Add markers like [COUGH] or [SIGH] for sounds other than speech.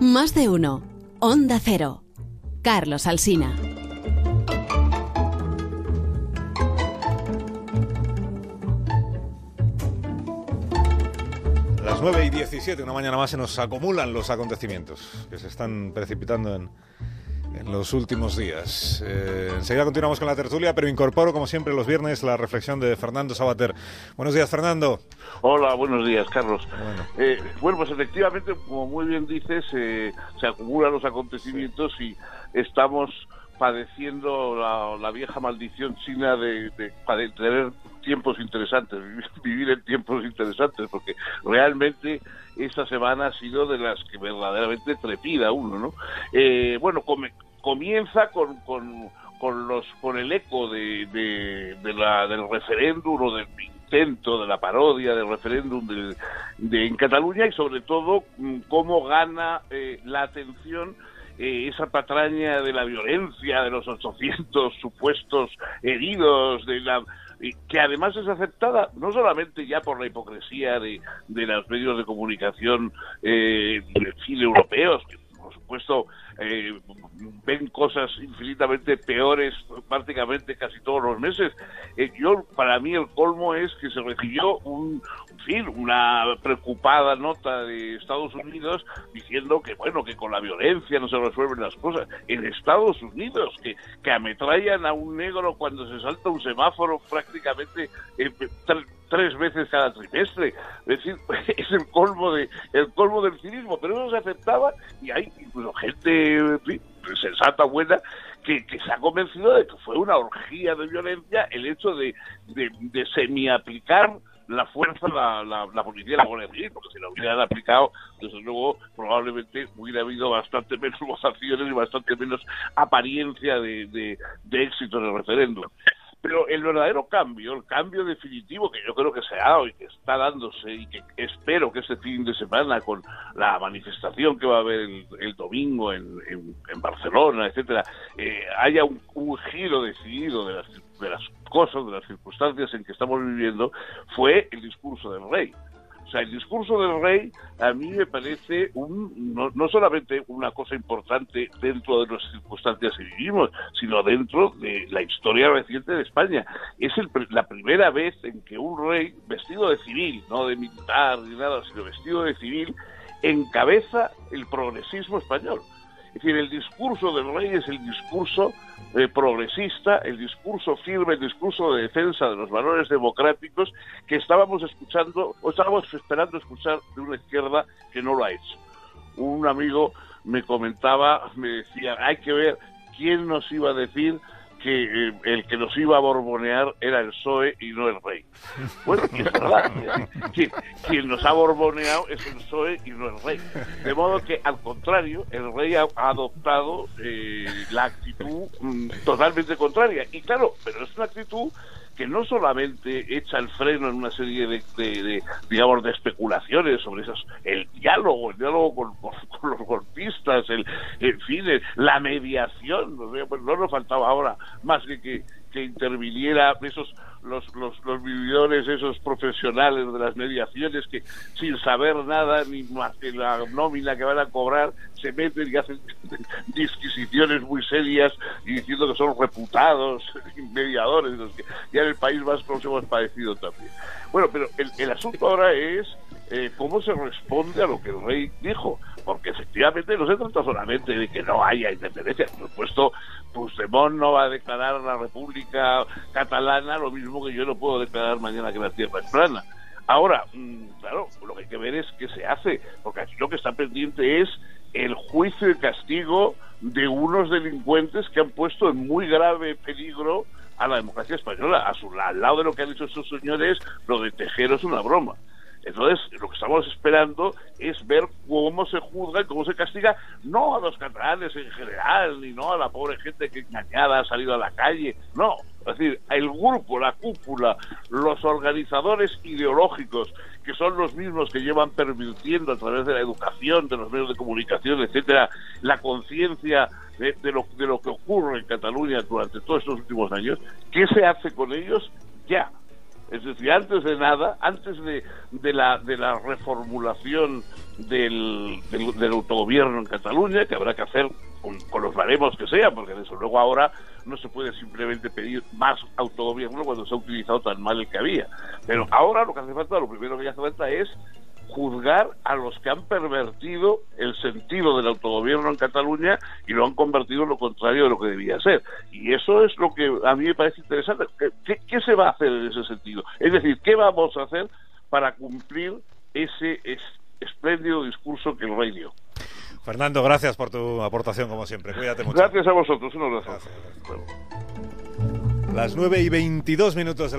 Más de uno. Onda Cero. Carlos Alsina. Las 9 y 17, una mañana más, se nos acumulan los acontecimientos que se están precipitando en, en los últimos días. Eh, enseguida continuamos con la tertulia, pero incorporo, como siempre, los viernes la reflexión de Fernando Sabater. Buenos días, Fernando. Hola, buenos días, Carlos. Bueno, eh, pues efectivamente, como muy bien dices, eh, se acumulan los acontecimientos y estamos padeciendo la, vieja maldición china de, de, tener tiempos interesantes, [LAUGHS] vivir en tiempos interesantes, porque realmente esta semana ha sido de las que verdaderamente trepida uno, ¿no? Eh, bueno, comienza con, con, con, los, con el eco de, de, la, del referéndum o del intento de la parodia del referéndum de, en Cataluña y sobre todo mm, cómo gana eh, la atención eh, esa patraña de la violencia, de los 800 supuestos heridos, de la que además es aceptada no solamente ya por la hipocresía de, de los medios de comunicación eh, europeos, por supuesto eh, ven cosas infinitamente peores prácticamente casi todos los meses. Eh, yo, para mí el colmo es que se recibió un, fin, una preocupada nota de Estados Unidos diciendo que, bueno, que con la violencia no se resuelven las cosas. En Estados Unidos, que, que ametrallan a un negro cuando se salta un semáforo prácticamente eh, tres veces cada trimestre. Es decir, [LAUGHS] es el colmo de el colmo del cinismo, pero eso se aceptaba y hay incluso gente sensata, buena, que, se ha convencido de que fue una orgía de violencia el hecho de, de, de semi-aplicar la fuerza la, la, policía la Guardia Civil, porque si lo hubieran aplicado, desde luego, probablemente hubiera habido bastante menos [LAUGHS] votaciones y bastante menos apariencia de, de, de éxito en el referéndum. Pero el verdadero cambio, el cambio definitivo que yo creo que se ha dado y que está dándose y que espero que este fin de semana con la manifestación que va a haber el, domingo en, Barcelona, etcétera, eh, haya un, giro decidido de las, de las cosas, de las circunstancias en que estamos viviendo, fue el discurso del rey. O sea, el discurso del rey a mí me parece un, no, solamente una cosa importante dentro de las circunstancias que vivimos, sino dentro de la historia reciente de España. Es la primera vez en que un rey vestido de civil, no de militar ni nada, sino vestido de civil, encabeza el progresismo español. Es decir, el discurso del rey es el discurso eh, progresista, el discurso firme, el discurso de defensa de los valores democráticos que estábamos escuchando o estábamos esperando escuchar de una izquierda que no lo ha hecho. Un amigo me comentaba, me decía, hay que ver quién nos iba a decir que eh, el que nos iba a borbonear era el PSOE y no el rey. Bueno, es verdad. Quien, nos ha borboneado es el PSOE y no el rey. De modo que, al contrario, el rey ha, adoptado eh, la actitud mm, totalmente contraria. Y claro, pero es una actitud que no solamente echa el freno en una serie de, digamos de especulaciones sobre esas el diálogo el diálogo con, [LAUGHS] los golpistas el en fin la mediación pues no nos faltaba ahora más que que, que interviniera esos los, los, los vividores, esos profesionales de las mediaciones que sin saber nada ni más que la nómina que van a cobrar se meten y hacen [LAUGHS] disquisiciones muy serias y diciendo que son reputados [LAUGHS] mediadores, los que ya en el País Vasco nos hemos padecido también. Bueno, pero el, el asunto ahora es eh, cómo se responde a lo que el rey dijo, porque efectivamente no se trata solamente de que no haya independencia, por supuesto, Puigdemont no va a declarar la República Catalana lo mismo que yo no puedo declarar mañana que la tierra es plana. Ahora, mm, claro, lo que hay que ver es qué se hace, porque aquí lo que está pendiente es el juicio y castigo de unos delincuentes que han puesto en muy grave peligro a la democracia española. A su, al lado de lo que han dicho estos señores, lo de Tejero es una broma. Entonces, lo que estamos esperando es ver cómo se juzga y cómo se castiga, no a los catalanes en general, ni no a la pobre gente que engañada ha salido a la calle, no. Es decir, el grupo, la cúpula, los organizadores ideológicos, que son los mismos que llevan permitiendo a través de la educación, de los medios de comunicación, etcétera, la conciencia de, lo, de lo que ocurre en Cataluña durante todos estos últimos años, ¿qué se hace con ellos? Ya, Es decir, antes de nada, antes de, de, la, de la reformulación del, del, autogobierno en Cataluña, que habrá que hacer con, con, los baremos que sea, porque desde luego ahora no se puede simplemente pedir más autogobierno cuando se ha utilizado tan mal el que había. Pero ahora lo que hace falta, lo primero que hace falta es juzgar a los que han pervertido el sentido del autogobierno en Cataluña y lo han convertido en lo contrario de lo que debía ser. Y eso es lo que a mí me parece interesante. ¿Qué, se va a hacer en ese sentido? Es decir, ¿qué vamos a hacer para cumplir ese espléndido discurso que el rey dio? Fernando, gracias por tu aportación, como siempre. Cuídate mucho. Gracias a vosotros. Un abrazo. Las 9 y 22 minutos de la